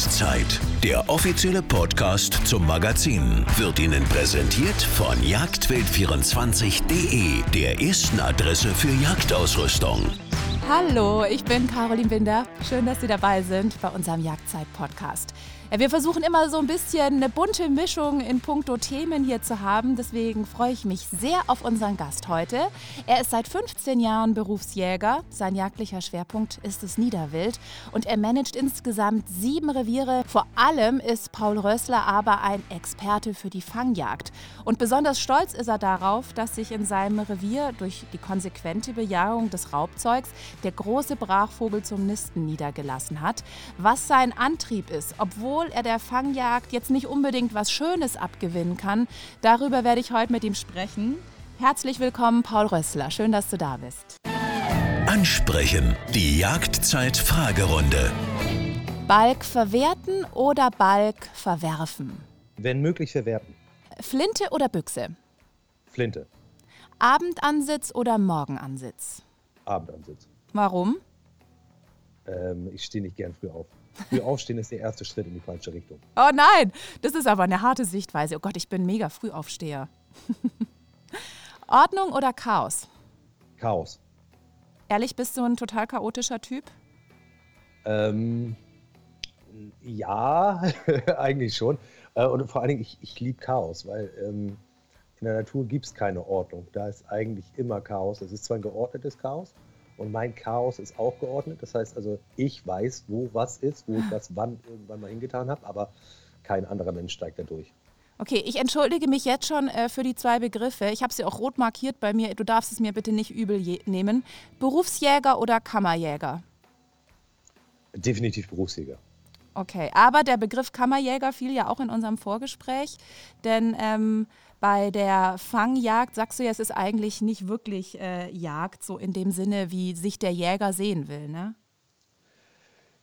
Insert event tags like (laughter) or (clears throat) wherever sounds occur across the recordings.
Jagdzeit, der offizielle Podcast zum Magazin, wird Ihnen präsentiert von jagdwild24.de, der ersten Adresse für Jagdausrüstung. Hallo, ich bin Caroline Binder. Schön, dass Sie dabei sind bei unserem Jagdzeit-Podcast. Wir versuchen immer so ein bisschen eine bunte Mischung in puncto Themen hier zu haben. Deswegen freue ich mich sehr auf unseren Gast heute. Er ist seit 15 Jahren Berufsjäger. Sein jagdlicher Schwerpunkt ist das Niederwild und er managt insgesamt sieben Reviere. Vor allem ist Paul Rössler aber ein Experte für die Fangjagd. Und besonders stolz ist er darauf, dass sich in seinem Revier durch die konsequente Bejagung des Raubzeugs der große Brachvogel zum Nisten niedergelassen hat. Was sein Antrieb ist, obwohl obwohl er der Fangjagd jetzt nicht unbedingt was Schönes abgewinnen kann. Darüber werde ich heute mit ihm sprechen. Herzlich willkommen, Paul Rössler. Schön, dass du da bist. Ansprechen. Die Jagdzeit-Fragerunde. Balk verwerten oder Balk verwerfen? Wenn möglich verwerten. Flinte oder Büchse? Flinte. Abendansitz oder Morgenansitz? Abendansitz. Warum? Ähm, ich stehe nicht gern früh auf. Früh aufstehen ist der erste Schritt in die falsche Richtung. Oh nein, das ist aber eine harte Sichtweise. Oh Gott, ich bin mega Frühaufsteher. (laughs) Ordnung oder Chaos? Chaos. Ehrlich, bist du ein total chaotischer Typ? Ähm, ja, (laughs) eigentlich schon. Äh, und vor allen Dingen, ich, ich liebe Chaos, weil ähm, in der Natur gibt es keine Ordnung. Da ist eigentlich immer Chaos. Es ist zwar ein geordnetes Chaos, und mein Chaos ist auch geordnet. Das heißt also, ich weiß, wo was ist, wo ich was wann irgendwann mal hingetan habe, aber kein anderer Mensch steigt da durch. Okay, ich entschuldige mich jetzt schon äh, für die zwei Begriffe. Ich habe sie auch rot markiert bei mir. Du darfst es mir bitte nicht übel nehmen. Berufsjäger oder Kammerjäger? Definitiv Berufsjäger. Okay, aber der Begriff Kammerjäger fiel ja auch in unserem Vorgespräch, denn ähm, bei der Fangjagd sagst du ja, es ist eigentlich nicht wirklich äh, Jagd, so in dem Sinne, wie sich der Jäger sehen will, ne?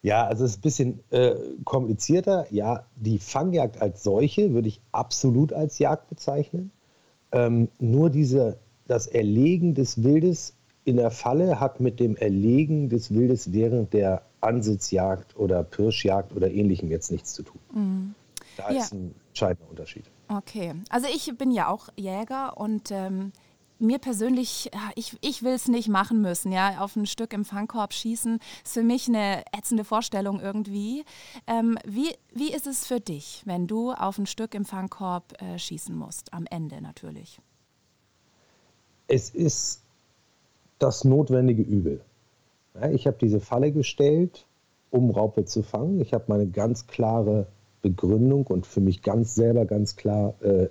Ja, also es ist ein bisschen äh, komplizierter. Ja, die Fangjagd als solche würde ich absolut als Jagd bezeichnen. Ähm, nur diese, das Erlegen des Wildes in der Falle hat mit dem Erlegen des Wildes während der Ansitzjagd oder Pirschjagd oder ähnlichem jetzt nichts zu tun. Mhm. Da ja. ist ein entscheidender Unterschied. Okay, also ich bin ja auch Jäger und ähm, mir persönlich, ich, ich will es nicht machen müssen, ja, auf ein Stück im Fangkorb schießen, ist für mich eine ätzende Vorstellung irgendwie. Ähm, wie, wie ist es für dich, wenn du auf ein Stück im Fangkorb äh, schießen musst, am Ende natürlich? Es ist das notwendige Übel. Ja, ich habe diese Falle gestellt, um Raupe zu fangen. Ich habe meine ganz klare Begründung und für mich ganz selber ganz klar äh,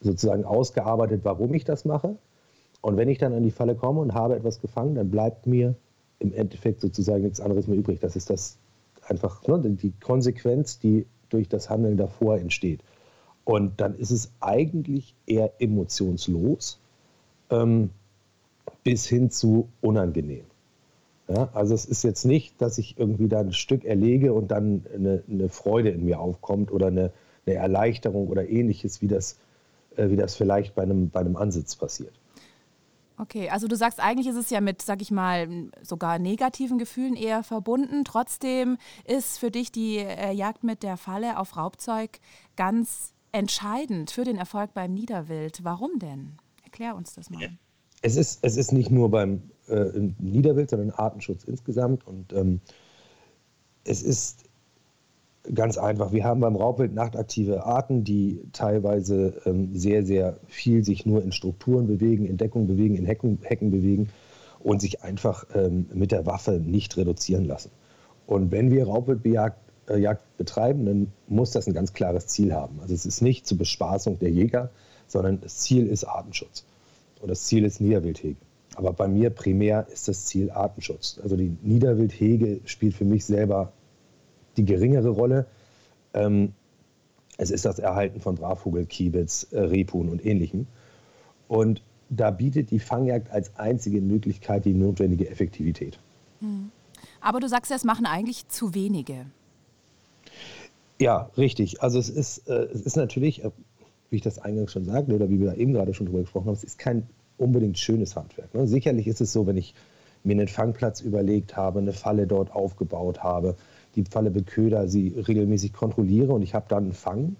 sozusagen ausgearbeitet, warum ich das mache. Und wenn ich dann an die Falle komme und habe etwas gefangen, dann bleibt mir im Endeffekt sozusagen nichts anderes mehr übrig. Das ist das einfach ne, die Konsequenz, die durch das Handeln davor entsteht. Und dann ist es eigentlich eher emotionslos ähm, bis hin zu unangenehm. Ja, also es ist jetzt nicht, dass ich irgendwie da ein Stück erlege und dann eine, eine Freude in mir aufkommt oder eine, eine, Erleichterung oder ähnliches, wie das, äh, wie das vielleicht bei einem, bei einem Ansitz passiert. Okay, also du sagst, eigentlich ist es ja mit, sag ich mal, sogar negativen Gefühlen eher verbunden. Trotzdem ist für dich die äh, Jagd mit der Falle auf Raubzeug ganz entscheidend für den Erfolg beim Niederwild. Warum denn? Erklär uns das mal. Es ist, es ist nicht nur beim äh, Niederwild, sondern Artenschutz insgesamt. Und ähm, es ist ganz einfach. Wir haben beim Raubwild nachtaktive Arten, die teilweise ähm, sehr, sehr viel sich nur in Strukturen bewegen, in Deckung bewegen, in Hecken, Hecken bewegen und sich einfach ähm, mit der Waffe nicht reduzieren lassen. Und wenn wir Raubwildjagd äh, betreiben, dann muss das ein ganz klares Ziel haben. Also es ist nicht zur Bespaßung der Jäger, sondern das Ziel ist Artenschutz. Und das Ziel ist Niederwildhege. Aber bei mir primär ist das Ziel Artenschutz. Also die Niederwildhege spielt für mich selber die geringere Rolle. Ähm, es ist das Erhalten von Brachvogel, Kiebitz, äh, Rebhuhn und ähnlichem. Und da bietet die Fangjagd als einzige Möglichkeit die notwendige Effektivität. Hm. Aber du sagst ja, es machen eigentlich zu wenige. Ja, richtig. Also es ist, äh, es ist natürlich, äh, wie ich das eingangs schon sagte, oder wie wir da eben gerade schon drüber gesprochen haben, es ist kein unbedingt schönes Handwerk. Ne? Sicherlich ist es so, wenn ich mir einen Fangplatz überlegt habe, eine Falle dort aufgebaut habe, die Falle beköder, sie regelmäßig kontrolliere und ich habe dann einen Fang.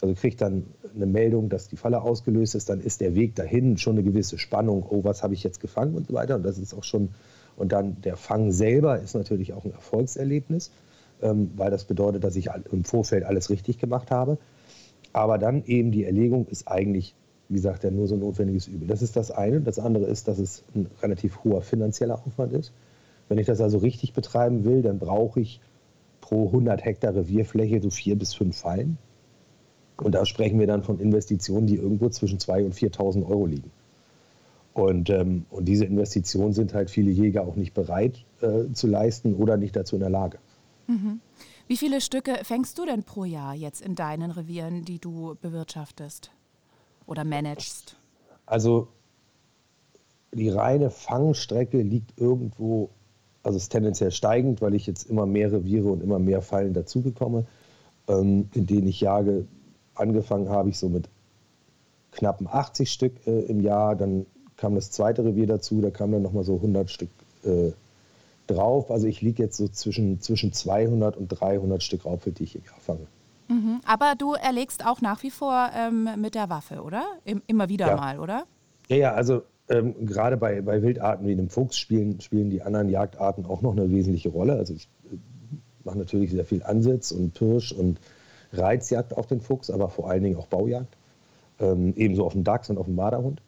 Also kriege dann eine Meldung, dass die Falle ausgelöst ist, dann ist der Weg dahin schon eine gewisse Spannung, oh, was habe ich jetzt gefangen und so weiter. Und das ist auch schon, und dann der Fang selber ist natürlich auch ein Erfolgserlebnis, ähm, weil das bedeutet, dass ich im Vorfeld alles richtig gemacht habe. Aber dann eben die Erlegung ist eigentlich, wie gesagt, ja nur so ein notwendiges Übel. Das ist das eine. Das andere ist, dass es ein relativ hoher finanzieller Aufwand ist. Wenn ich das also richtig betreiben will, dann brauche ich pro 100 Hektar Revierfläche so vier bis fünf Fallen. Und da sprechen wir dann von Investitionen, die irgendwo zwischen 2.000 und 4.000 Euro liegen. Und, ähm, und diese Investitionen sind halt viele Jäger auch nicht bereit äh, zu leisten oder nicht dazu in der Lage. Mhm. Wie viele Stücke fängst du denn pro Jahr jetzt in deinen Revieren, die du bewirtschaftest oder managst? Also die reine Fangstrecke liegt irgendwo, also ist tendenziell steigend, weil ich jetzt immer mehr Reviere und immer mehr Fallen dazugekomme, ähm, in denen ich jage. Angefangen habe ich so mit knappen 80 Stück äh, im Jahr, dann kam das zweite Revier dazu, da kamen dann nochmal so 100 Stück äh, drauf. Also ich liege jetzt so zwischen, zwischen 200 und 300 Stück Raubwild, die ich im Jahr fange. Mhm. Aber du erlegst auch nach wie vor ähm, mit der Waffe, oder? immer wieder ja. mal, oder? Ja, ja, also ähm, gerade bei, bei Wildarten wie dem Fuchs spielen, spielen die anderen Jagdarten auch noch eine wesentliche Rolle. Also ich äh, mache natürlich sehr viel Ansitz und Pirsch und Reizjagd auf den Fuchs, aber vor allen Dingen auch Baujagd. Ähm, ebenso auf den Dachs und auf den Marderhund.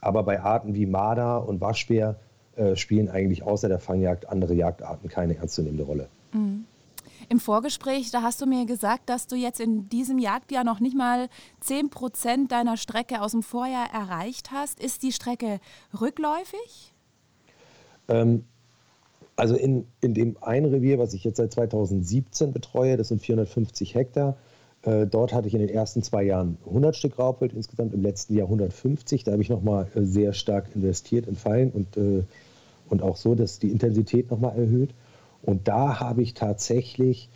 Aber bei Arten wie Marder und Waschbär äh, spielen eigentlich außer der Fangjagd andere Jagdarten keine ernstzunehmende Rolle. Mhm. Im Vorgespräch, da hast du mir gesagt, dass du jetzt in diesem Jagdjahr noch nicht mal 10 Prozent deiner Strecke aus dem Vorjahr erreicht hast. Ist die Strecke rückläufig? Ähm, also in, in dem einen Revier, was ich jetzt seit 2017 betreue, das sind 450 Hektar, äh, dort hatte ich in den ersten zwei Jahren 100 Stück Raubwild, insgesamt im letzten Jahr 150. Da habe ich nochmal äh, sehr stark investiert in Fallen und äh, und auch so, dass die Intensität nochmal erhöht. Und da habe ich tatsächlich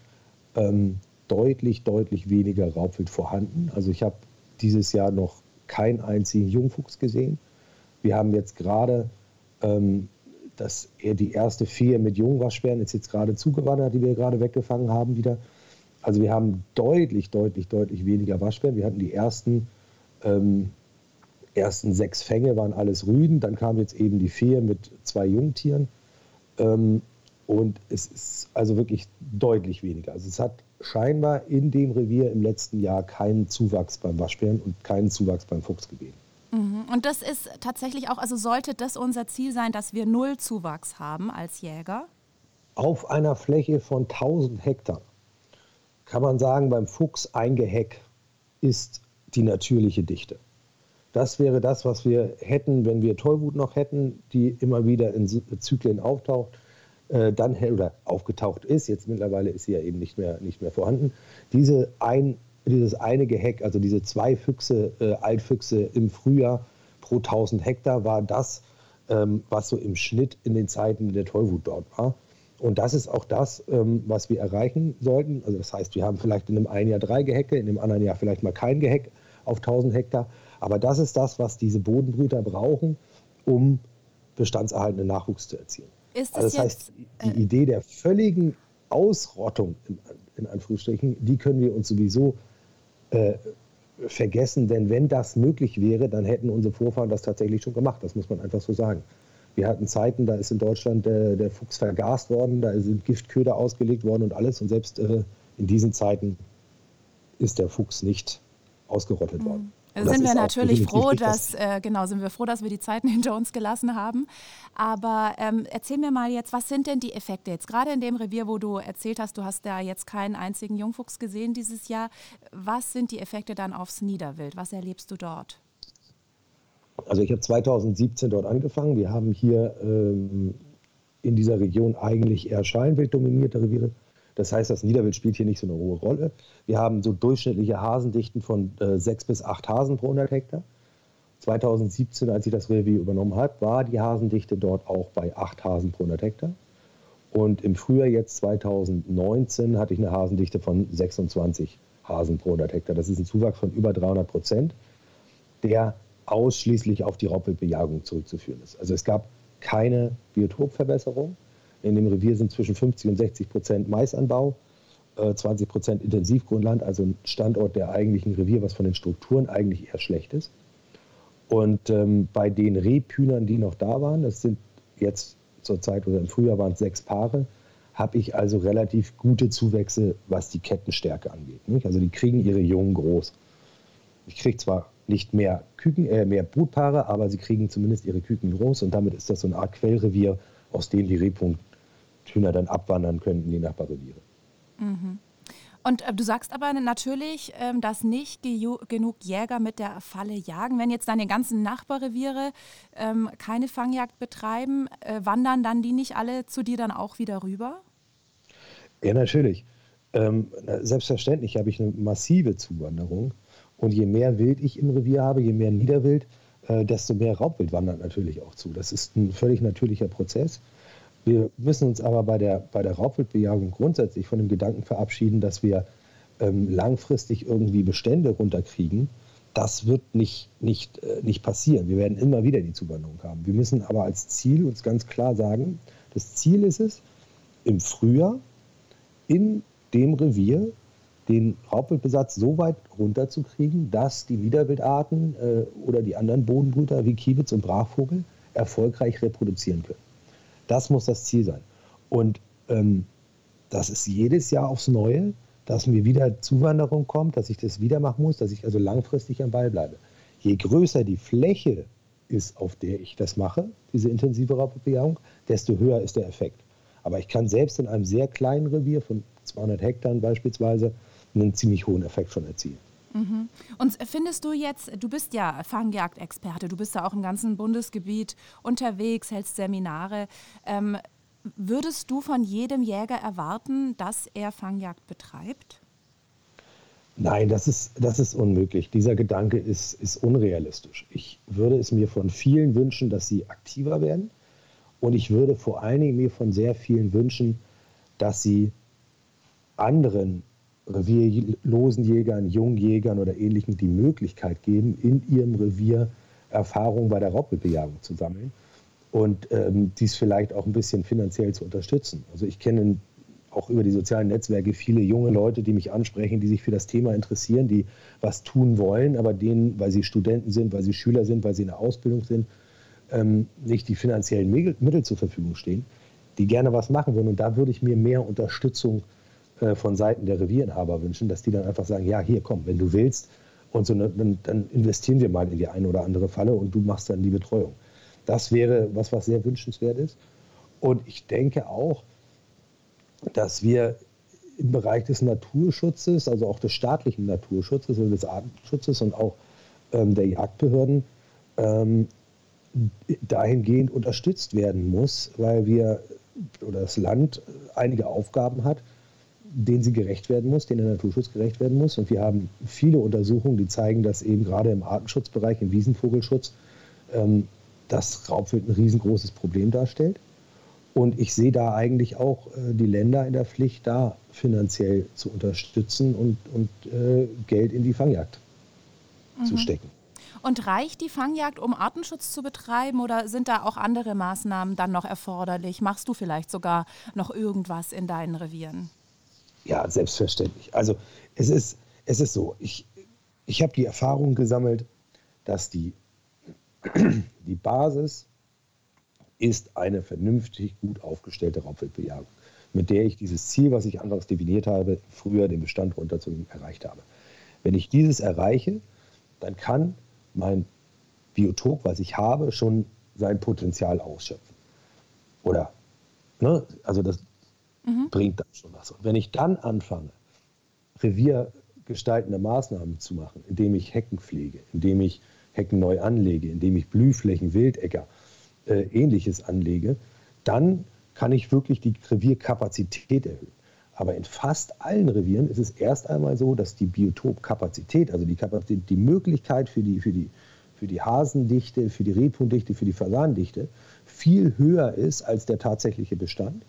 ähm, deutlich, deutlich weniger Raubwild vorhanden. Also ich habe dieses Jahr noch keinen einzigen Jungfuchs gesehen. Wir haben jetzt gerade ähm, das, die erste Vier mit Jungwaschbären ist jetzt gerade zugewandert, die wir gerade weggefangen haben wieder. Also wir haben deutlich, deutlich, deutlich weniger Waschbären. Wir hatten die ersten ähm, ersten sechs Fänge waren alles Rüden, dann kam jetzt eben die Fee mit zwei Jungtieren. Ähm, und es ist also wirklich deutlich weniger. Also es hat scheinbar in dem Revier im letzten Jahr keinen Zuwachs beim Waschbären und keinen Zuwachs beim Fuchs gegeben. Mhm. Und das ist tatsächlich auch, also sollte das unser Ziel sein, dass wir null Zuwachs haben als Jäger? Auf einer Fläche von 1000 Hektar kann man sagen, beim Fuchs ein Geheck ist die natürliche Dichte. Das wäre das, was wir hätten, wenn wir Tollwut noch hätten, die immer wieder in Zyklen auftaucht, äh, dann oder aufgetaucht ist. Jetzt mittlerweile ist sie ja eben nicht mehr, nicht mehr vorhanden. Diese ein, dieses eine Geheck, also diese zwei Füchse, äh, Altfüchse im Frühjahr pro 1000 Hektar, war das, ähm, was so im Schnitt in den Zeiten der Tollwut dort war. Und das ist auch das, ähm, was wir erreichen sollten. Also das heißt, wir haben vielleicht in einem einen Jahr drei Gehecke, in dem anderen Jahr vielleicht mal kein Geheck auf 1000 Hektar. Aber das ist das, was diese Bodenbrüter brauchen, um bestandserhaltenden Nachwuchs zu erzielen. Ist also das jetzt, heißt, die äh, Idee der völligen Ausrottung, in, in, Anführungsstrichen, die können wir uns sowieso äh, vergessen, denn wenn das möglich wäre, dann hätten unsere Vorfahren das tatsächlich schon gemacht. Das muss man einfach so sagen. Wir hatten Zeiten, da ist in Deutschland der, der Fuchs vergast worden, da sind Giftköder ausgelegt worden und alles. Und selbst äh, in diesen Zeiten ist der Fuchs nicht ausgerottet mhm. worden. Also sind wir natürlich froh, dass, äh, genau, sind wir froh, dass wir die Zeiten (laughs) hinter uns gelassen haben. Aber ähm, erzähl mir mal jetzt, was sind denn die Effekte jetzt? Gerade in dem Revier, wo du erzählt hast, du hast da jetzt keinen einzigen Jungfuchs gesehen dieses Jahr. Was sind die Effekte dann aufs Niederwild? Was erlebst du dort? Also ich habe 2017 dort angefangen. Wir haben hier ähm, in dieser Region eigentlich eher Scheinwild dominierte Reviere. Das heißt, das Niederwild spielt hier nicht so eine hohe Rolle. Wir haben so durchschnittliche Hasendichten von äh, sechs bis acht Hasen pro 100 Hektar. 2017, als ich das Revier übernommen habe, war die Hasendichte dort auch bei acht Hasen pro 100 Hektar. Und im Frühjahr jetzt 2019 hatte ich eine Hasendichte von 26 Hasen pro 100 Hektar. Das ist ein Zuwachs von über 300 Prozent, der ausschließlich auf die Raubwildbejagung zurückzuführen ist. Also es gab keine Biotopverbesserung. In dem Revier sind zwischen 50 und 60 Prozent Maisanbau, 20 äh, Prozent Intensivgrundland, also ein Standort der eigentlichen Revier, was von den Strukturen eigentlich eher schlecht ist. Und ähm, bei den Rebhühnern, die noch da waren, das sind jetzt zur Zeit oder im Frühjahr waren es sechs Paare, habe ich also relativ gute Zuwächse, was die Kettenstärke angeht. Nicht? Also die kriegen ihre Jungen groß. Ich kriege zwar nicht mehr Küken, äh, mehr Brutpaare, aber sie kriegen zumindest ihre Küken groß und damit ist das so eine Art Quellrevier, aus dem die Rebhühner dann abwandern können in die Nachbarreviere. Mhm. Und äh, du sagst aber natürlich, ähm, dass nicht genug Jäger mit der Falle jagen. Wenn jetzt deine ganzen Nachbarreviere ähm, keine Fangjagd betreiben, äh, wandern dann die nicht alle zu dir dann auch wieder rüber? Ja, natürlich. Ähm, selbstverständlich habe ich eine massive Zuwanderung. Und je mehr Wild ich im Revier habe, je mehr Niederwild, äh, desto mehr Raubwild wandert natürlich auch zu. Das ist ein völlig natürlicher Prozess. Wir müssen uns aber bei der, bei der Raubwildbejagung grundsätzlich von dem Gedanken verabschieden, dass wir ähm, langfristig irgendwie Bestände runterkriegen. Das wird nicht, nicht, äh, nicht passieren. Wir werden immer wieder die Zuwanderung haben. Wir müssen aber als Ziel uns ganz klar sagen, das Ziel ist es, im Frühjahr in dem Revier den Raubwildbesatz so weit runterzukriegen, dass die Niederwildarten äh, oder die anderen Bodenbrüter wie Kiebitz und Brachvogel erfolgreich reproduzieren können. Das muss das Ziel sein. Und ähm, das ist jedes Jahr aufs Neue, dass mir wieder Zuwanderung kommt, dass ich das wieder machen muss, dass ich also langfristig am Ball bleibe. Je größer die Fläche ist, auf der ich das mache, diese intensive Raubbejahung, desto höher ist der Effekt. Aber ich kann selbst in einem sehr kleinen Revier von 200 Hektar beispielsweise einen ziemlich hohen Effekt schon erzielen. Mhm. Und findest du jetzt, du bist ja Fangjagdexperte, du bist ja auch im ganzen Bundesgebiet unterwegs, hältst Seminare. Ähm, würdest du von jedem Jäger erwarten, dass er Fangjagd betreibt? Nein, das ist, das ist unmöglich. Dieser Gedanke ist, ist unrealistisch. Ich würde es mir von vielen wünschen, dass sie aktiver werden. Und ich würde vor allen Dingen mir von sehr vielen wünschen, dass sie anderen revierlosen Jägern, Jungjägern oder Ähnlichen die Möglichkeit geben, in ihrem Revier Erfahrung bei der Raubwildbejagung zu sammeln und ähm, dies vielleicht auch ein bisschen finanziell zu unterstützen. Also ich kenne auch über die sozialen Netzwerke viele junge Leute, die mich ansprechen, die sich für das Thema interessieren, die was tun wollen, aber denen, weil sie Studenten sind, weil sie Schüler sind, weil sie in der Ausbildung sind, ähm, nicht die finanziellen Mittel zur Verfügung stehen, die gerne was machen würden. Und da würde ich mir mehr Unterstützung äh, von Seiten der Revierinhaber wünschen, dass die dann einfach sagen, ja, hier komm, wenn du willst, und so, dann, dann investieren wir mal in die eine oder andere Falle und du machst dann die Betreuung. Das wäre was, was sehr wünschenswert ist. Und ich denke auch, dass wir im Bereich des Naturschutzes, also auch des staatlichen Naturschutzes und des Artenschutzes und auch ähm, der Jagdbehörden ähm, dahingehend unterstützt werden muss, weil wir oder das Land einige Aufgaben hat, denen sie gerecht werden muss, denen der Naturschutz gerecht werden muss. Und wir haben viele Untersuchungen, die zeigen, dass eben gerade im Artenschutzbereich, im Wiesenvogelschutz, ähm, das Raubwild ein riesengroßes Problem darstellt. Und ich sehe da eigentlich auch äh, die Länder in der Pflicht, da finanziell zu unterstützen und, und äh, Geld in die Fangjagd mhm. zu stecken. Und reicht die Fangjagd, um Artenschutz zu betreiben oder sind da auch andere Maßnahmen dann noch erforderlich? Machst du vielleicht sogar noch irgendwas in deinen Revieren? Ja, selbstverständlich. Also es ist, es ist so, ich, ich habe die Erfahrung gesammelt, dass die, (clears throat) die Basis ist eine vernünftig gut aufgestellte Raubwildbejagung, mit der ich dieses Ziel, was ich anfangs definiert habe, früher den Bestand runterzunehmen, erreicht habe. Wenn ich dieses erreiche, dann kann mein Biotop, was ich habe, schon sein Potenzial ausschöpfen. Oder, ne, also das, mhm. bringt das schon was. Und wenn ich dann anfange, reviergestaltende Maßnahmen zu machen, indem ich Hecken pflege, indem ich Hecken neu anlege, indem ich Blühflächen, Wildäcker, äh, ähnliches anlege, dann kann ich wirklich die Revierkapazität erhöhen. Aber in fast allen Revieren ist es erst einmal so, dass die Biotopkapazität, also die Kapazität, die Möglichkeit für die, für die, für die Hasendichte, für die Rebhuhndichte, für die Fasandichte viel höher ist als der tatsächliche Bestand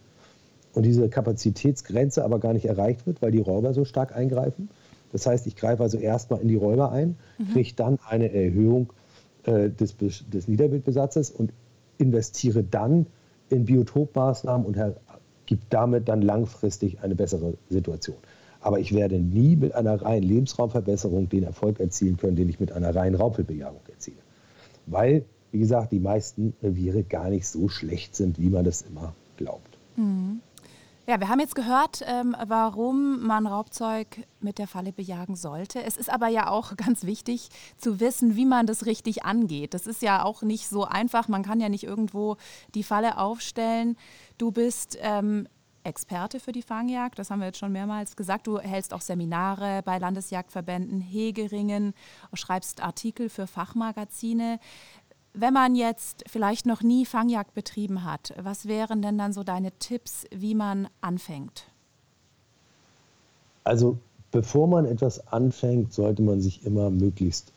und diese Kapazitätsgrenze aber gar nicht erreicht wird, weil die Räuber so stark eingreifen. Das heißt, ich greife also erstmal in die Räuber ein, mhm. kriege dann eine Erhöhung äh, des, des Niederwildbesatzes und investiere dann in Biotopmaßnahmen und gibt damit dann langfristig eine bessere Situation. Aber ich werde nie mit einer reinen Lebensraumverbesserung den Erfolg erzielen können, den ich mit einer reinen Raubwildbejagung erziele. Weil, wie gesagt, die meisten Reviere gar nicht so schlecht sind, wie man das immer glaubt. Mhm. Ja, wir haben jetzt gehört, ähm, warum man Raubzeug mit der Falle bejagen sollte. Es ist aber ja auch (laughs) ganz wichtig zu wissen, wie man das richtig angeht. Das ist ja auch nicht so einfach. Man kann ja nicht irgendwo die Falle aufstellen. Du bist ähm, Experte für die Fangjagd, das haben wir jetzt schon mehrmals gesagt. Du hältst auch Seminare bei Landesjagdverbänden, Hegeringen, schreibst Artikel für Fachmagazine. Wenn man jetzt vielleicht noch nie Fangjagd betrieben hat, was wären denn dann so deine Tipps, wie man anfängt? Also bevor man etwas anfängt, sollte man sich immer möglichst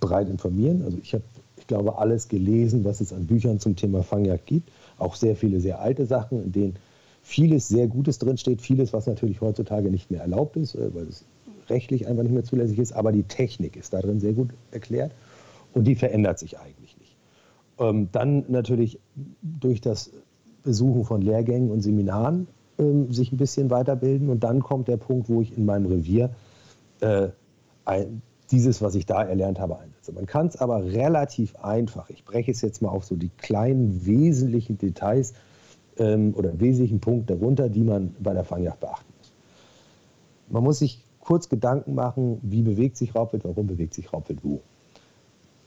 breit informieren. Also ich habe, ich glaube, alles gelesen, was es an Büchern zum Thema Fangjagd gibt. Auch sehr viele sehr alte Sachen, in denen vieles sehr Gutes drinsteht, vieles, was natürlich heutzutage nicht mehr erlaubt ist, äh, weil es rechtlich einfach nicht mehr zulässig ist. Aber die Technik ist darin sehr gut erklärt und die verändert sich eigentlich nicht. Ähm, dann natürlich durch das Besuchen von Lehrgängen und Seminaren ähm, sich ein bisschen weiterbilden. Und dann kommt der Punkt, wo ich in meinem Revier äh, ein, dieses, was ich da erlernt habe, einsetze. Man kann es aber relativ einfach, ich breche es jetzt mal auf so die kleinen wesentlichen Details ähm, oder wesentlichen Punkte darunter, die man bei der Fangjagd beachten muss. Man muss sich kurz Gedanken machen, wie bewegt sich Raubwild, warum bewegt sich Raubwild wo.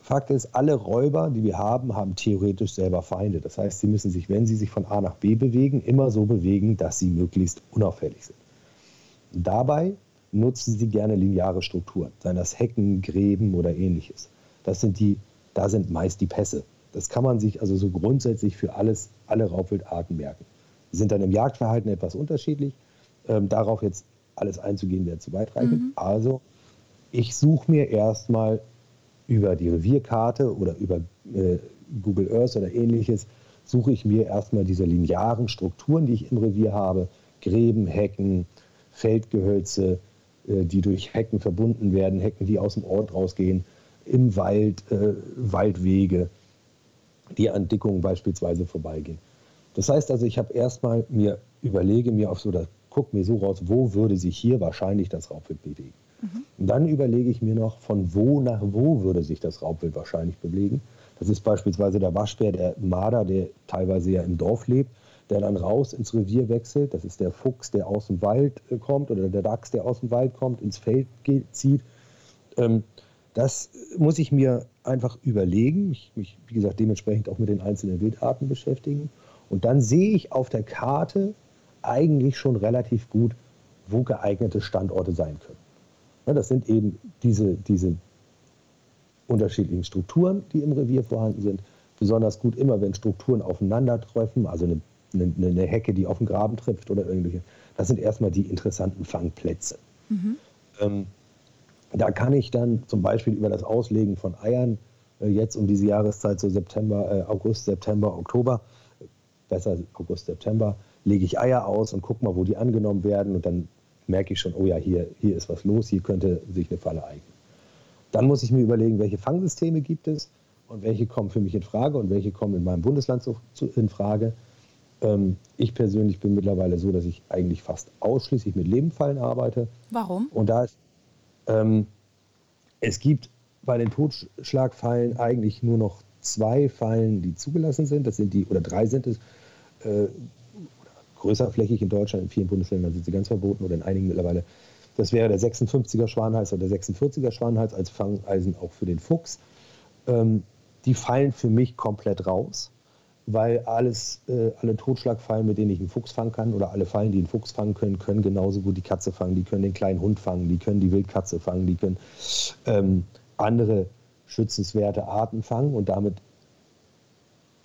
Fakt ist, alle Räuber, die wir haben, haben theoretisch selber Feinde. Das heißt, sie müssen sich, wenn sie sich von A nach B bewegen, immer so bewegen, dass sie möglichst unauffällig sind. Dabei nutzen sie gerne lineare Strukturen, seien das Hecken, Gräben oder ähnliches. Das sind die, da sind meist die Pässe. Das kann man sich also so grundsätzlich für alles, alle Raubwildarten merken. Die sind dann im Jagdverhalten etwas unterschiedlich. Ähm, darauf jetzt alles einzugehen, wäre zu weitreichend. Mhm. Also ich suche mir erstmal über die Revierkarte oder über äh, Google Earth oder ähnliches, suche ich mir erstmal diese linearen Strukturen, die ich im Revier habe, Gräben, Hecken, Feldgehölze, äh, die durch Hecken verbunden werden, Hecken, die aus dem Ort rausgehen, im Wald, äh, Waldwege, die an Dickungen beispielsweise vorbeigehen. Das heißt also, ich habe erstmal mir überlege mir auf so, guck mir so raus, wo würde sich hier wahrscheinlich das Raubwild bewegen. Mhm. Dann überlege ich mir noch, von wo nach wo würde sich das Raubwild wahrscheinlich bewegen. Das ist beispielsweise der Waschbär, der Marder, der teilweise ja im Dorf lebt, der dann raus ins Revier wechselt. Das ist der Fuchs, der aus dem Wald äh, kommt oder der Dachs, der aus dem Wald kommt, ins Feld geht, zieht. Ähm, das muss ich mir einfach überlegen, mich, mich, wie gesagt, dementsprechend auch mit den einzelnen Wildarten beschäftigen. Und dann sehe ich auf der Karte eigentlich schon relativ gut, wo geeignete Standorte sein können. Ja, das sind eben diese, diese unterschiedlichen Strukturen, die im Revier vorhanden sind. Besonders gut immer, wenn Strukturen aufeinandertreffen, also eine, eine, eine Hecke, die auf den Graben trifft oder irgendwelche. Das sind erstmal die interessanten Fangplätze. Mhm. Ähm, da kann ich dann zum Beispiel über das Auslegen von Eiern äh, jetzt um diese Jahreszeit, so September, äh, August, September, Oktober, besser August, September, lege ich Eier aus und gucke mal, wo die angenommen werden und dann merke ich schon, oh ja, hier, hier ist was los, hier könnte sich eine Falle eignen. Dann muss ich mir überlegen, welche Fangsysteme gibt es und welche kommen für mich in Frage und welche kommen in meinem Bundesland so, zu, in Frage. Ähm, ich persönlich bin mittlerweile so, dass ich eigentlich fast ausschließlich mit Lebenfallen arbeite. Warum? Und da ist, ähm, es gibt bei den Totschlagfallen eigentlich nur noch zwei Fallen, die zugelassen sind. Das sind die, oder drei sind es. Äh, größerflächig in Deutschland, in vielen Bundesländern sind sie ganz verboten oder in einigen mittlerweile. Das wäre der 56er Schwanhals oder der 46er Schwanhals als Fangeisen auch für den Fuchs. Ähm, die fallen für mich komplett raus, weil alles, äh, alle Totschlagfallen, mit denen ich einen Fuchs fangen kann, oder alle Fallen, die einen Fuchs fangen können, können genauso gut die Katze fangen, die können den kleinen Hund fangen, die können die Wildkatze fangen, die können ähm, andere schützenswerte Arten fangen und damit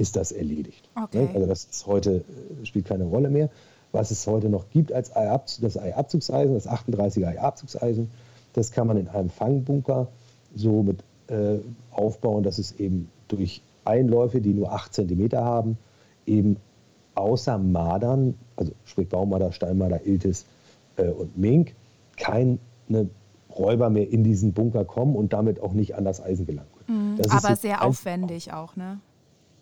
ist das erledigt. Okay. Also das ist heute, äh, spielt keine Rolle mehr. Was es heute noch gibt als Eiab, das Eiabzugseisen, das 38er Eiabzugseisen, das kann man in einem Fangbunker so mit äh, aufbauen, dass es eben durch Einläufe, die nur 8 cm haben, eben außer Madern, also sprich Baummarder, Steinmarder, Iltis äh, und Mink, keine Räuber mehr in diesen Bunker kommen und damit auch nicht an das Eisen gelangen können. Mhm, aber sehr aufwendig auch, ne?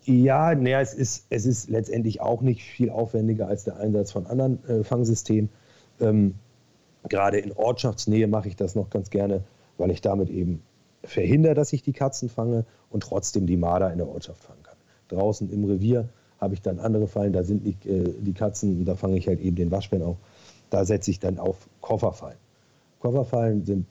Ja, naja, es ist, es ist letztendlich auch nicht viel aufwendiger als der Einsatz von anderen äh, Fangsystemen. Ähm, gerade in Ortschaftsnähe mache ich das noch ganz gerne, weil ich damit eben verhindere, dass ich die Katzen fange und trotzdem die Marder in der Ortschaft fangen kann. Draußen im Revier habe ich dann andere Fallen, da sind nicht, äh, die Katzen, da fange ich halt eben den Waschbären auf. Da setze ich dann auf Kofferfallen. Kofferfallen sind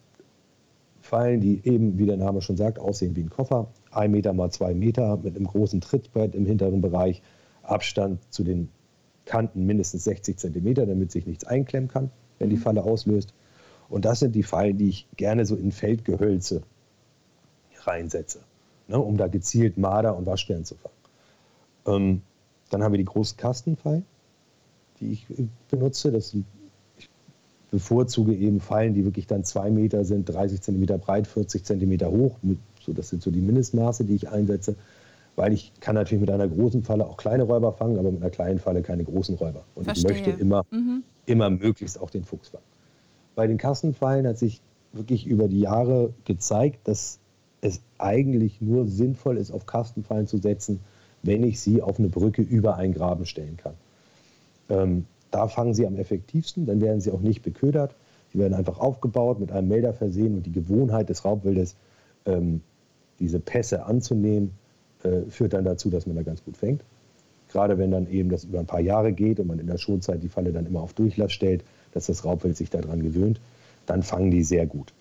Fallen, die eben, wie der Name schon sagt, aussehen wie ein Koffer. Ein Meter mal zwei Meter mit einem großen Trittbrett im hinteren Bereich. Abstand zu den Kanten mindestens 60 Zentimeter, damit sich nichts einklemmen kann, wenn die mhm. Falle auslöst. Und das sind die Fallen, die ich gerne so in Feldgehölze reinsetze, ne, um da gezielt Marder und Waschbären zu fangen. Ähm, dann haben wir die großen Kastenfallen, die ich äh, benutze. Das sind bevorzuge eben Fallen, die wirklich dann zwei Meter sind, 30 Zentimeter breit, 40 Zentimeter hoch. So, das sind so die Mindestmaße, die ich einsetze. Weil ich kann natürlich mit einer großen Falle auch kleine Räuber fangen, aber mit einer kleinen Falle keine großen Räuber. Und Verstehe. ich möchte immer, mhm. immer möglichst auch den Fuchs fangen. Bei den Kassenfallen hat sich wirklich über die Jahre gezeigt, dass es eigentlich nur sinnvoll ist, auf Kastenfallen zu setzen, wenn ich sie auf eine Brücke über einen Graben stellen kann. Ähm, da fangen sie am effektivsten, dann werden sie auch nicht beködert. Sie werden einfach aufgebaut, mit einem Melder versehen und die Gewohnheit des Raubwildes, ähm, diese Pässe anzunehmen, äh, führt dann dazu, dass man da ganz gut fängt. Gerade wenn dann eben das über ein paar Jahre geht und man in der Schonzeit die Falle dann immer auf Durchlass stellt, dass das Raubwild sich daran gewöhnt, dann fangen die sehr gut.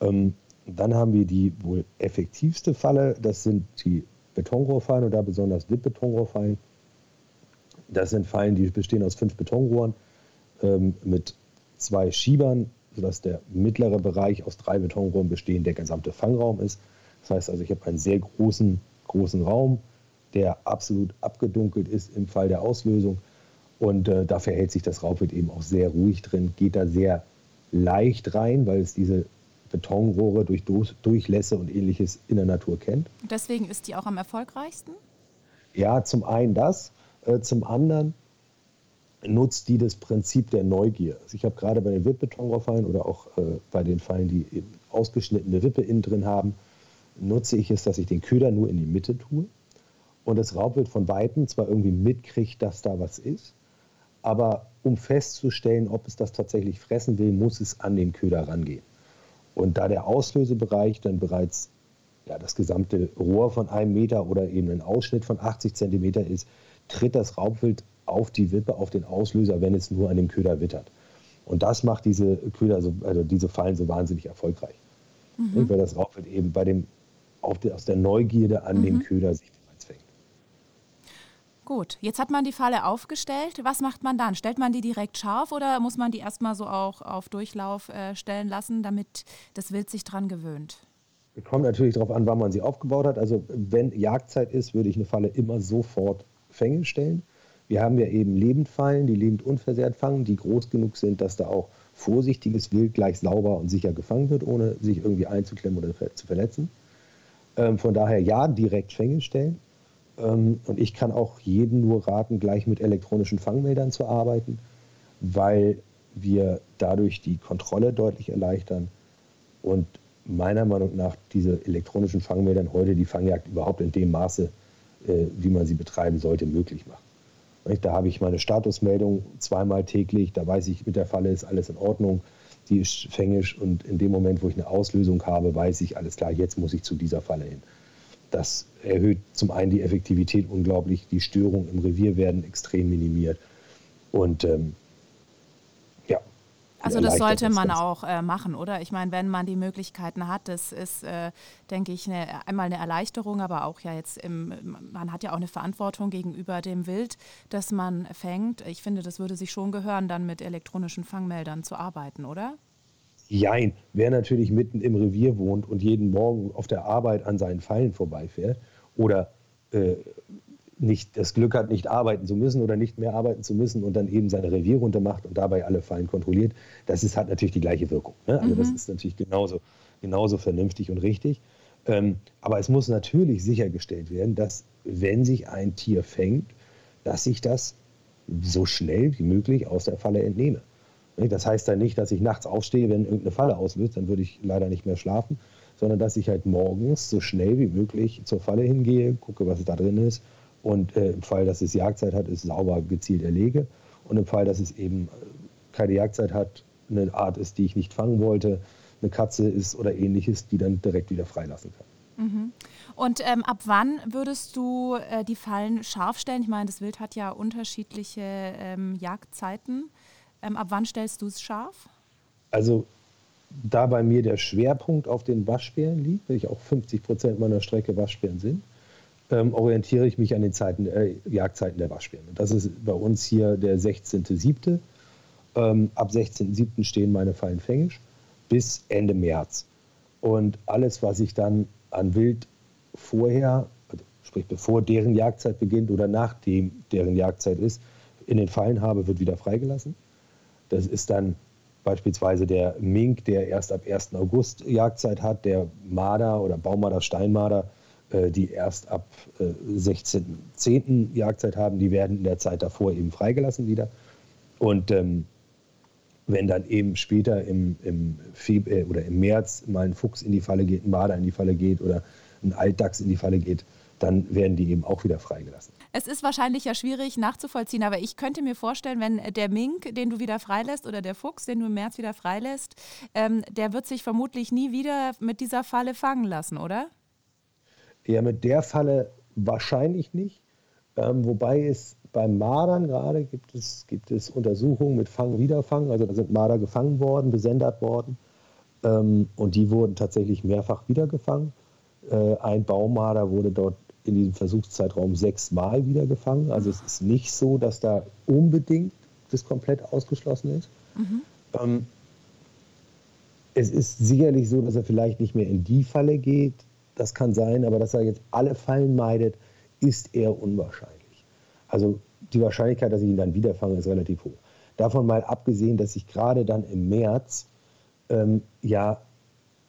Ähm, dann haben wir die wohl effektivste Falle, das sind die Betonrohrfallen da besonders Dip-Betonrohrfallen. Das sind Fallen, die bestehen aus fünf Betonrohren ähm, mit zwei Schiebern, sodass der mittlere Bereich aus drei Betonrohren bestehen, der gesamte Fangraum ist. Das heißt also, ich habe einen sehr großen, großen Raum, der absolut abgedunkelt ist im Fall der Auslösung. Und äh, da verhält sich das Raubwild eben auch sehr ruhig drin, geht da sehr leicht rein, weil es diese Betonrohre durch Durchlässe und ähnliches in der Natur kennt. Deswegen ist die auch am erfolgreichsten? Ja, zum einen das. Äh, zum anderen nutzt die das Prinzip der Neugier. Also ich habe gerade bei den Wippbetonrohrfallen oder auch äh, bei den Fallen, die eben ausgeschnittene Wippe innen drin haben, nutze ich es, dass ich den Köder nur in die Mitte tue und das Raubwild von Weitem zwar irgendwie mitkriegt, dass da was ist, aber um festzustellen, ob es das tatsächlich fressen will, muss es an den Köder rangehen. Und da der Auslösebereich dann bereits ja, das gesamte Rohr von einem Meter oder eben ein Ausschnitt von 80 Zentimeter ist, tritt das Raubwild auf die Wippe, auf den Auslöser, wenn es nur an dem Köder wittert. Und das macht diese Köder, so, also diese Fallen so wahnsinnig erfolgreich. Mhm. Weil das Raubwild eben bei dem, der, aus der Neugierde an mhm. den Köder sich bereits fängt. Gut, jetzt hat man die Falle aufgestellt. Was macht man dann? Stellt man die direkt scharf oder muss man die erstmal so auch auf Durchlauf äh, stellen lassen, damit das Wild sich dran gewöhnt? Kommt natürlich darauf an, wann man sie aufgebaut hat. Also wenn Jagdzeit ist, würde ich eine Falle immer sofort Fänge stellen. Wir haben ja eben Lebendfallen, die lebend unversehrt fangen, die groß genug sind, dass da auch vorsichtiges Wild gleich sauber und sicher gefangen wird, ohne sich irgendwie einzuklemmen oder zu verletzen. Ähm, von daher ja, direkt Fänge stellen. Ähm, und ich kann auch jedem nur raten, gleich mit elektronischen Fangmeldern zu arbeiten, weil wir dadurch die Kontrolle deutlich erleichtern und meiner Meinung nach diese elektronischen Fangmeldern heute die Fangjagd überhaupt in dem Maße äh, wie man sie betreiben sollte, möglich machen. Da habe ich meine Statusmeldung zweimal täglich, da weiß ich, mit der Falle ist alles in Ordnung, die ist fängisch und in dem Moment, wo ich eine Auslösung habe, weiß ich, alles klar, jetzt muss ich zu dieser Falle hin. Das erhöht zum einen die Effektivität unglaublich, die Störungen im Revier werden extrem minimiert und ähm, also das sollte man auch äh, machen, oder? Ich meine, wenn man die Möglichkeiten hat, das ist, äh, denke ich, eine, einmal eine Erleichterung, aber auch ja jetzt, im, man hat ja auch eine Verantwortung gegenüber dem Wild, das man fängt. Ich finde, das würde sich schon gehören, dann mit elektronischen Fangmeldern zu arbeiten, oder? Jein, wer natürlich mitten im Revier wohnt und jeden Morgen auf der Arbeit an seinen Fallen vorbeifährt oder äh, nicht das Glück hat, nicht arbeiten zu müssen oder nicht mehr arbeiten zu müssen und dann eben seine Revier runtermacht und dabei alle Fallen kontrolliert, das ist, hat natürlich die gleiche Wirkung. Ne? Also mhm. das ist natürlich genauso, genauso vernünftig und richtig. Ähm, aber es muss natürlich sichergestellt werden, dass wenn sich ein Tier fängt, dass ich das so schnell wie möglich aus der Falle entnehme. Das heißt dann nicht, dass ich nachts aufstehe, wenn irgendeine Falle auslöst, dann würde ich leider nicht mehr schlafen, sondern dass ich halt morgens so schnell wie möglich zur Falle hingehe, gucke, was da drin ist Und äh, im Fall, dass es Jagdzeit hat, ist sauber gezielt erlege. Und im Fall, dass es eben keine Jagdzeit hat, eine Art ist, die ich nicht fangen wollte, eine Katze ist oder ähnliches, die dann direkt wieder freilassen kann. Mhm. Und ähm, ab wann würdest du äh, die Fallen scharf stellen? Ich meine, das Wild hat ja unterschiedliche ähm, Jagdzeiten. Ähm, ab wann stellst du es scharf? Also da bei mir der Schwerpunkt auf den Waschbären liegt, weil ich auch 50 Prozent meiner Strecke Waschbären sind, ähm, orientiere ich mich an den Zeiten, äh, Jagdzeiten der Waschbären. das ist bei uns hier der 16.07. Ähm, ab 16.07. stehen meine Fallen fängisch bis Ende März. Und alles, was ich dann an Wild vorher, also sprich bevor deren Jagdzeit beginnt oder nachdem deren Jagdzeit ist, in den Fallen habe, wird wieder freigelassen. Das ist dann beispielsweise der Mink, der erst ab 1. August Jagdzeit hat, der Marder oder Baumarder, Steinmarder, die erst ab äh, 16.10. Jagdzeit haben, die werden in der Zeit davor eben freigelassen wieder. Und ähm, wenn dann eben später im, im Februar äh, oder im März mal ein Fuchs in die Falle geht, ein Marder in die Falle geht oder ein Altdachs in die Falle geht, dann werden die eben auch wieder freigelassen. Es ist wahrscheinlich ja schwierig nachzuvollziehen, aber ich könnte mir vorstellen, wenn der Mink, den du wieder freilässt, oder der Fuchs, den du im März wieder freilässt, ähm, der wird sich vermutlich nie wieder mit dieser Falle fangen lassen, oder? Ja, mit der Falle wahrscheinlich nicht. Ähm, wobei es beim Mardern gerade gibt es, gibt es Untersuchungen mit Fang-Wiederfang. Also da sind Marder gefangen worden, besendert worden. Ähm, und die wurden tatsächlich mehrfach wiedergefangen. Äh, ein Baumarder wurde dort in diesem Versuchszeitraum sechsmal wiedergefangen. Also es ist nicht so, dass da unbedingt das komplett ausgeschlossen ist. Mhm. Ähm, es ist sicherlich so, dass er vielleicht nicht mehr in die Falle geht. Das kann sein, aber dass er jetzt alle Fallen meidet, ist eher unwahrscheinlich. Also die Wahrscheinlichkeit, dass ich ihn dann wiederfange, ist relativ hoch. Davon mal abgesehen, dass ich gerade dann im März ähm, ja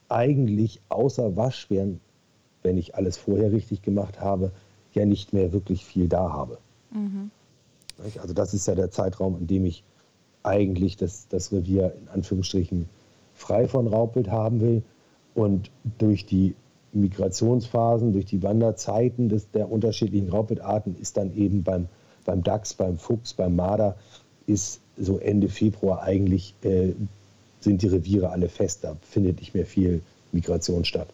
eigentlich außer Waschbären wenn ich alles vorher richtig gemacht habe, ja nicht mehr wirklich viel da habe. Mhm. Also das ist ja der Zeitraum, in dem ich eigentlich das, das Revier in Anführungsstrichen frei von Raubwild haben will. Und durch die Migrationsphasen, durch die Wanderzeiten des, der unterschiedlichen Raubwildarten ist dann eben beim, beim Dachs, beim Fuchs, beim Marder, ist so Ende Februar eigentlich, äh, sind die Reviere alle fest. Da findet nicht mehr viel Migration statt.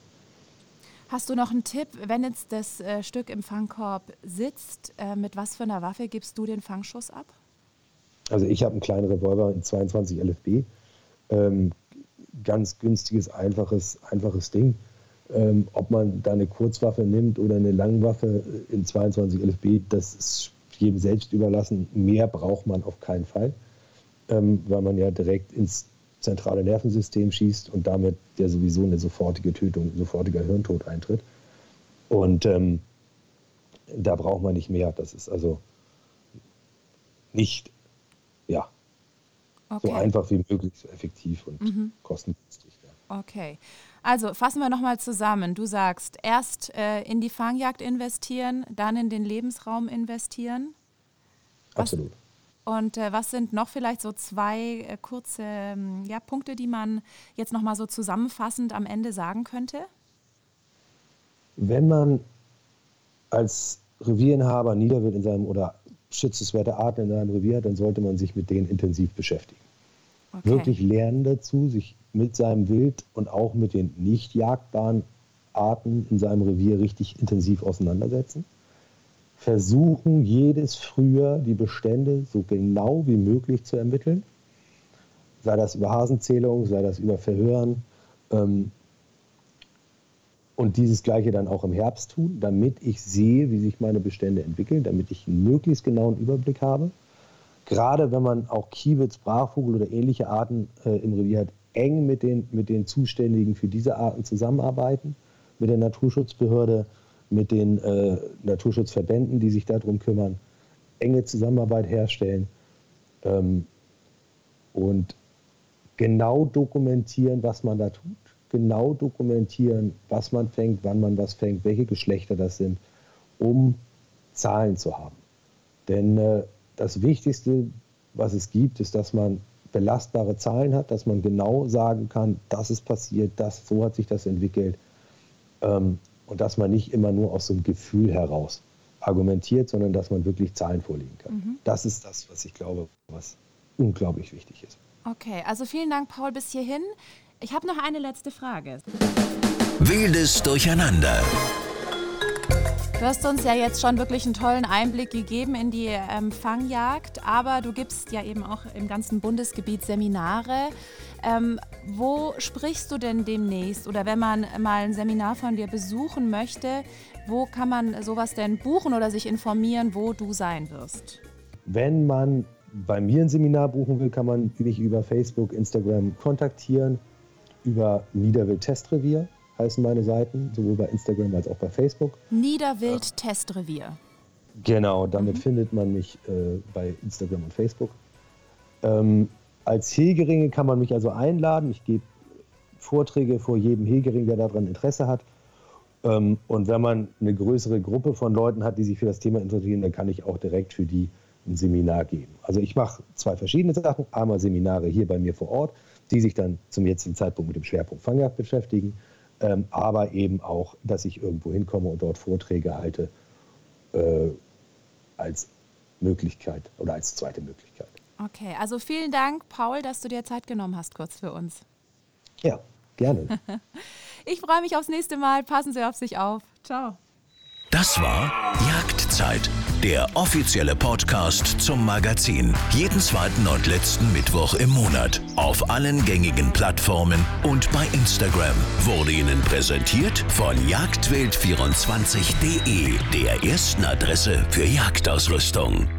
Hast du noch einen Tipp, wenn jetzt das äh, Stück im Fangkorb sitzt, äh, mit was für einer Waffe gibst du den Fangschuss ab? Also ich habe einen kleinen Revolver in 22 LFB. Ähm, ganz günstiges, einfaches, einfaches Ding. Ähm, ob man da eine Kurzwaffe nimmt oder eine Langwaffe in 22 LFB, das ist jedem selbst überlassen. Mehr braucht man auf keinen Fall, ähm, weil man ja direkt ins zentrale Nervensystem schießt und damit ja sowieso eine sofortige Tötung, sofortiger Hirntod eintritt. Und ähm, da braucht man nicht mehr. Das ist also nicht ja, okay. so einfach wie möglich, so effektiv und mhm. kostengünstig. Ja. Okay. Also fassen wir nochmal zusammen. Du sagst, erst äh, in die Fangjagd investieren, dann in den Lebensraum investieren. Was, Absolut. Und äh, was sind noch vielleicht so zwei äh, kurze ähm, ja, Punkte, die man jetzt nochmal so zusammenfassend am Ende sagen könnte? Wenn man als Revierinhaber Niederwild in seinem oder schützenswerte Arten in seinem Revier hat, dann sollte man sich mit denen intensiv beschäftigen. Okay. Wirklich lernen dazu, sich mit seinem Wild und auch mit den nicht jagbaren Arten in seinem Revier richtig intensiv auseinandersetzen versuchen, jedes Frühjahr die Bestände so genau wie möglich zu ermitteln. Sei das über Hasenzählung, sei das über Verhören. Ähm, und dieses Gleiche dann auch im Herbst tun, damit ich sehe, wie sich meine Bestände entwickeln, damit ich einen möglichst genauen Überblick habe. Gerade wenn man auch Kiebitz, Brachvogel oder ähnliche Arten äh, im Revier hat, eng mit den, mit den Zuständigen für diese Arten zusammenarbeiten, mit der Naturschutzbehörde, mit den äh, Naturschutzverbänden, die sich darum kümmern, enge Zusammenarbeit herstellen ähm, und genau dokumentieren, was man da tut, genau dokumentieren, was man fängt, wann man was fängt, welche Geschlechter das sind, um Zahlen zu haben. Denn äh, das Wichtigste, was es gibt, ist, dass man belastbare Zahlen hat, dass man genau sagen kann, das ist passiert, das, so hat sich das entwickelt. Ähm, und dass man nicht immer nur aus so einem Gefühl heraus argumentiert, sondern dass man wirklich Zahlen vorlegen kann. Mhm. Das ist das, was ich glaube, was unglaublich wichtig ist. Okay, also vielen Dank, Paul, bis hierhin. Ich habe noch eine letzte Frage. Wildes Durcheinander. Du hast uns ja jetzt schon wirklich einen tollen Einblick gegeben in die ähm, Fangjagd, aber du gibst ja eben auch im ganzen Bundesgebiet Seminare. Ähm, wo sprichst du denn demnächst? Oder wenn man mal ein Seminar von dir besuchen möchte, wo kann man sowas denn buchen oder sich informieren, wo du sein wirst? Wenn man bei mir ein Seminar buchen will, kann man mich über Facebook, Instagram kontaktieren, über Niederwild Testrevier heißen meine Seiten, sowohl bei Instagram als auch bei Facebook. Niederwild Testrevier. Genau, damit mhm. findet man mich äh, bei Instagram und Facebook. Ähm, als Hegeringe kann man mich also einladen. Ich gebe Vorträge vor jedem Hegering, der daran Interesse hat. Ähm, und wenn man eine größere Gruppe von Leuten hat, die sich für das Thema interessieren, dann kann ich auch direkt für die ein Seminar geben. Also ich mache zwei verschiedene Sachen. Einmal Seminare hier bei mir vor Ort, die sich dann zum jetzigen Zeitpunkt mit dem Schwerpunkt Fangjagd beschäftigen ähm, aber eben auch, dass ich irgendwo hinkomme und dort Vorträge halte äh, als Möglichkeit oder als zweite Möglichkeit. Okay, also vielen Dank, Paul, dass du dir Zeit genommen hast, kurz für uns. Ja, gerne. (laughs) ich freue mich aufs nächste Mal. Passen Sie auf sich auf. Ciao. Das war Jagdzeit, der offizielle Podcast zum Magazin. Jeden zweiten und letzten Mittwoch im Monat. Auf allen gängigen Plattformen und bei Instagram. Wurde Ihnen präsentiert von jagdwild24.de, der ersten Adresse für Jagdausrüstung.